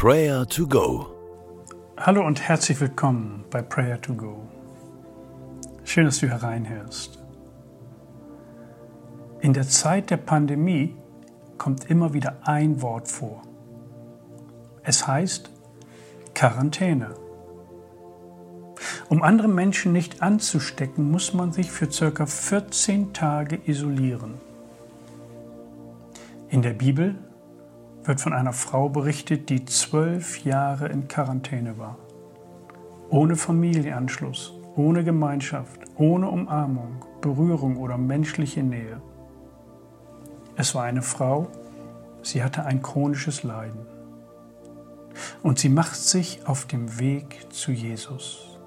Prayer to Go. Hallo und herzlich willkommen bei Prayer to Go. Schön, dass du hereinhörst. In der Zeit der Pandemie kommt immer wieder ein Wort vor. Es heißt Quarantäne. Um andere Menschen nicht anzustecken, muss man sich für ca. 14 Tage isolieren. In der Bibel wird von einer Frau berichtet, die zwölf Jahre in Quarantäne war. Ohne Familienanschluss, ohne Gemeinschaft, ohne Umarmung, Berührung oder menschliche Nähe. Es war eine Frau, sie hatte ein chronisches Leiden. Und sie macht sich auf dem Weg zu Jesus.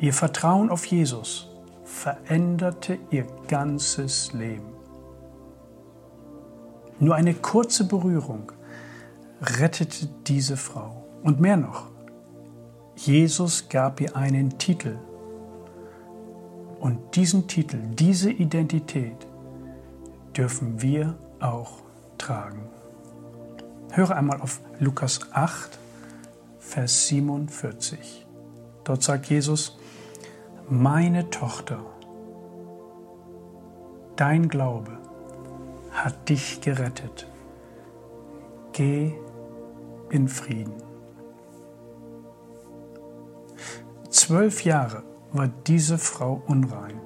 Ihr Vertrauen auf Jesus veränderte ihr ganzes Leben. Nur eine kurze Berührung rettete diese Frau. Und mehr noch, Jesus gab ihr einen Titel. Und diesen Titel, diese Identität dürfen wir auch tragen. Höre einmal auf Lukas 8, Vers 47. Dort sagt Jesus, meine Tochter, dein Glaube hat dich gerettet. Geh in Frieden. Zwölf Jahre war diese Frau unrein.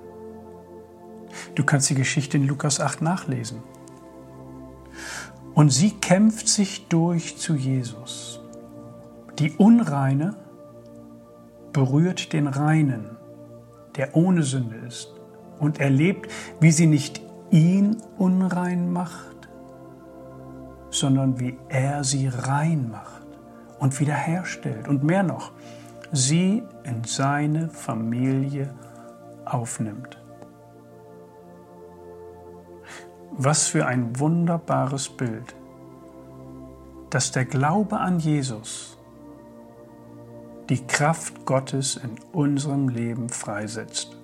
Du kannst die Geschichte in Lukas 8 nachlesen. Und sie kämpft sich durch zu Jesus. Die Unreine berührt den Reinen, der ohne Sünde ist, und erlebt, wie sie nicht ihn unrein macht, sondern wie er sie rein macht und wiederherstellt und mehr noch, sie in seine Familie aufnimmt. Was für ein wunderbares Bild, dass der Glaube an Jesus die Kraft Gottes in unserem Leben freisetzt.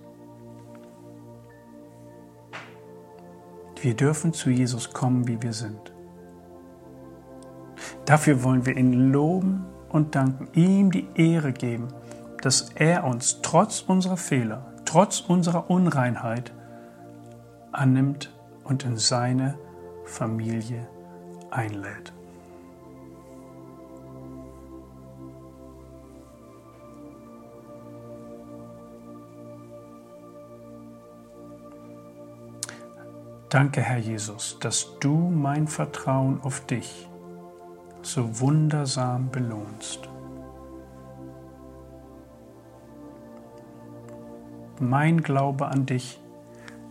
Wir dürfen zu Jesus kommen, wie wir sind. Dafür wollen wir ihn loben und danken, ihm die Ehre geben, dass er uns trotz unserer Fehler, trotz unserer Unreinheit annimmt und in seine Familie einlädt. Danke, Herr Jesus, dass du mein Vertrauen auf dich so wundersam belohnst. Mein Glaube an dich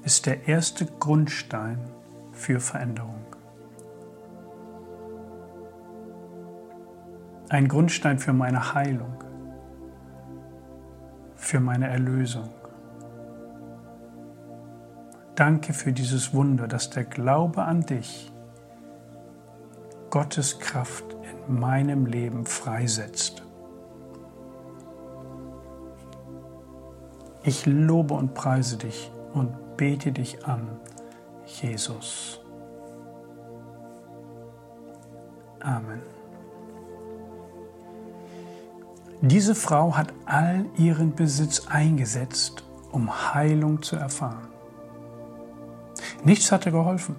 ist der erste Grundstein für Veränderung. Ein Grundstein für meine Heilung, für meine Erlösung. Danke für dieses Wunder, dass der Glaube an dich Gottes Kraft in meinem Leben freisetzt. Ich lobe und preise dich und bete dich an, Jesus. Amen. Diese Frau hat all ihren Besitz eingesetzt, um Heilung zu erfahren. Nichts hatte geholfen,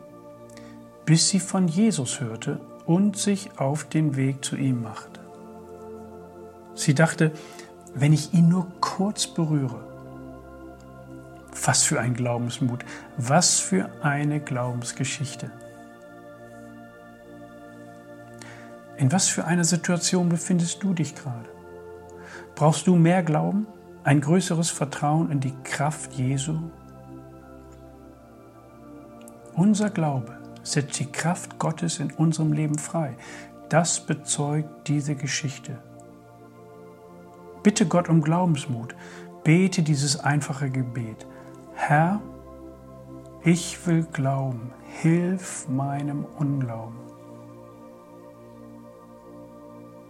bis sie von Jesus hörte und sich auf den Weg zu ihm machte. Sie dachte, wenn ich ihn nur kurz berühre, was für ein Glaubensmut, was für eine Glaubensgeschichte. In was für einer Situation befindest du dich gerade? Brauchst du mehr Glauben, ein größeres Vertrauen in die Kraft Jesu unser Glaube setzt die Kraft Gottes in unserem Leben frei. Das bezeugt diese Geschichte. Bitte Gott um Glaubensmut. Bete dieses einfache Gebet. Herr, ich will glauben. Hilf meinem Unglauben.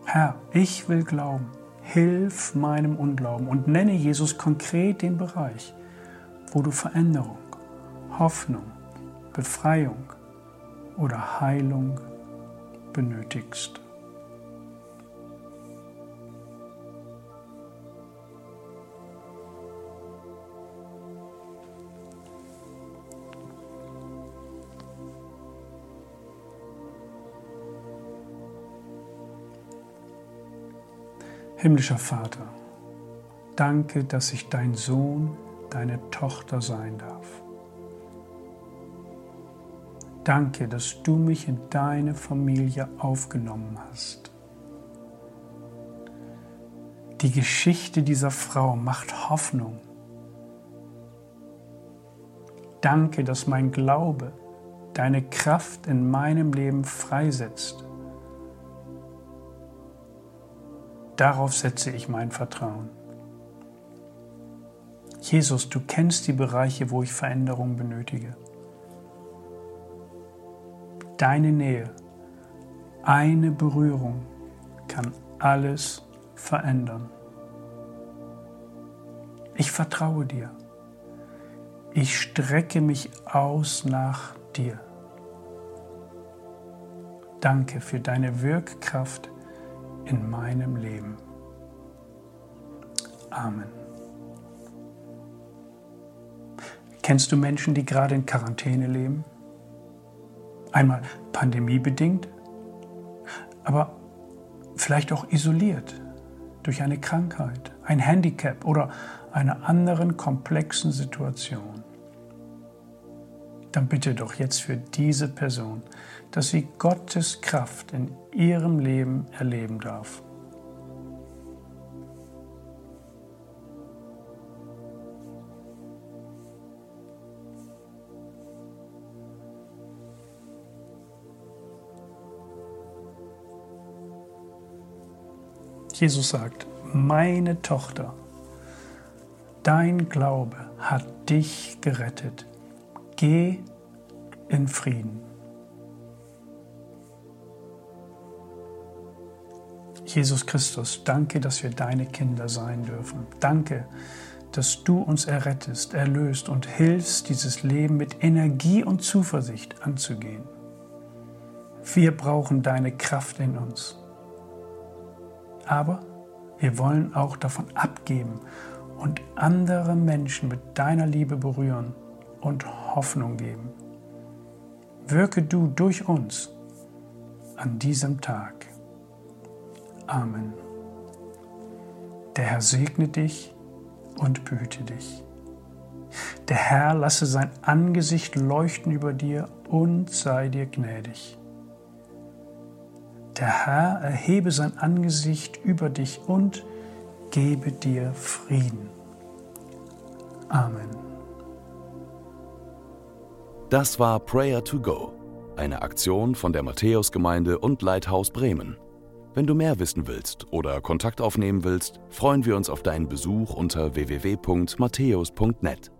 Herr, ich will glauben. Hilf meinem Unglauben. Und nenne Jesus konkret den Bereich, wo du Veränderung, Hoffnung, Befreiung oder Heilung benötigst. Himmlischer Vater, danke, dass ich dein Sohn, deine Tochter sein darf. Danke, dass du mich in deine Familie aufgenommen hast. Die Geschichte dieser Frau macht Hoffnung. Danke, dass mein Glaube deine Kraft in meinem Leben freisetzt. Darauf setze ich mein Vertrauen. Jesus, du kennst die Bereiche, wo ich Veränderung benötige. Deine Nähe, eine Berührung kann alles verändern. Ich vertraue dir. Ich strecke mich aus nach dir. Danke für deine Wirkkraft in meinem Leben. Amen. Kennst du Menschen, die gerade in Quarantäne leben? Einmal pandemiebedingt, aber vielleicht auch isoliert durch eine Krankheit, ein Handicap oder einer anderen komplexen Situation. Dann bitte doch jetzt für diese Person, dass sie Gottes Kraft in ihrem Leben erleben darf. Jesus sagt, meine Tochter, dein Glaube hat dich gerettet. Geh in Frieden. Jesus Christus, danke, dass wir deine Kinder sein dürfen. Danke, dass du uns errettest, erlöst und hilfst, dieses Leben mit Energie und Zuversicht anzugehen. Wir brauchen deine Kraft in uns. Aber wir wollen auch davon abgeben und andere Menschen mit deiner Liebe berühren und Hoffnung geben. Wirke du durch uns an diesem Tag. Amen. Der Herr segne dich und behüte dich. Der Herr lasse sein Angesicht leuchten über dir und sei dir gnädig. Der Herr erhebe sein Angesicht über dich und gebe dir Frieden. Amen. Das war Prayer to Go, eine Aktion von der Matthäusgemeinde und Leithaus Bremen. Wenn du mehr wissen willst oder Kontakt aufnehmen willst, freuen wir uns auf deinen Besuch unter www.matthäus.net.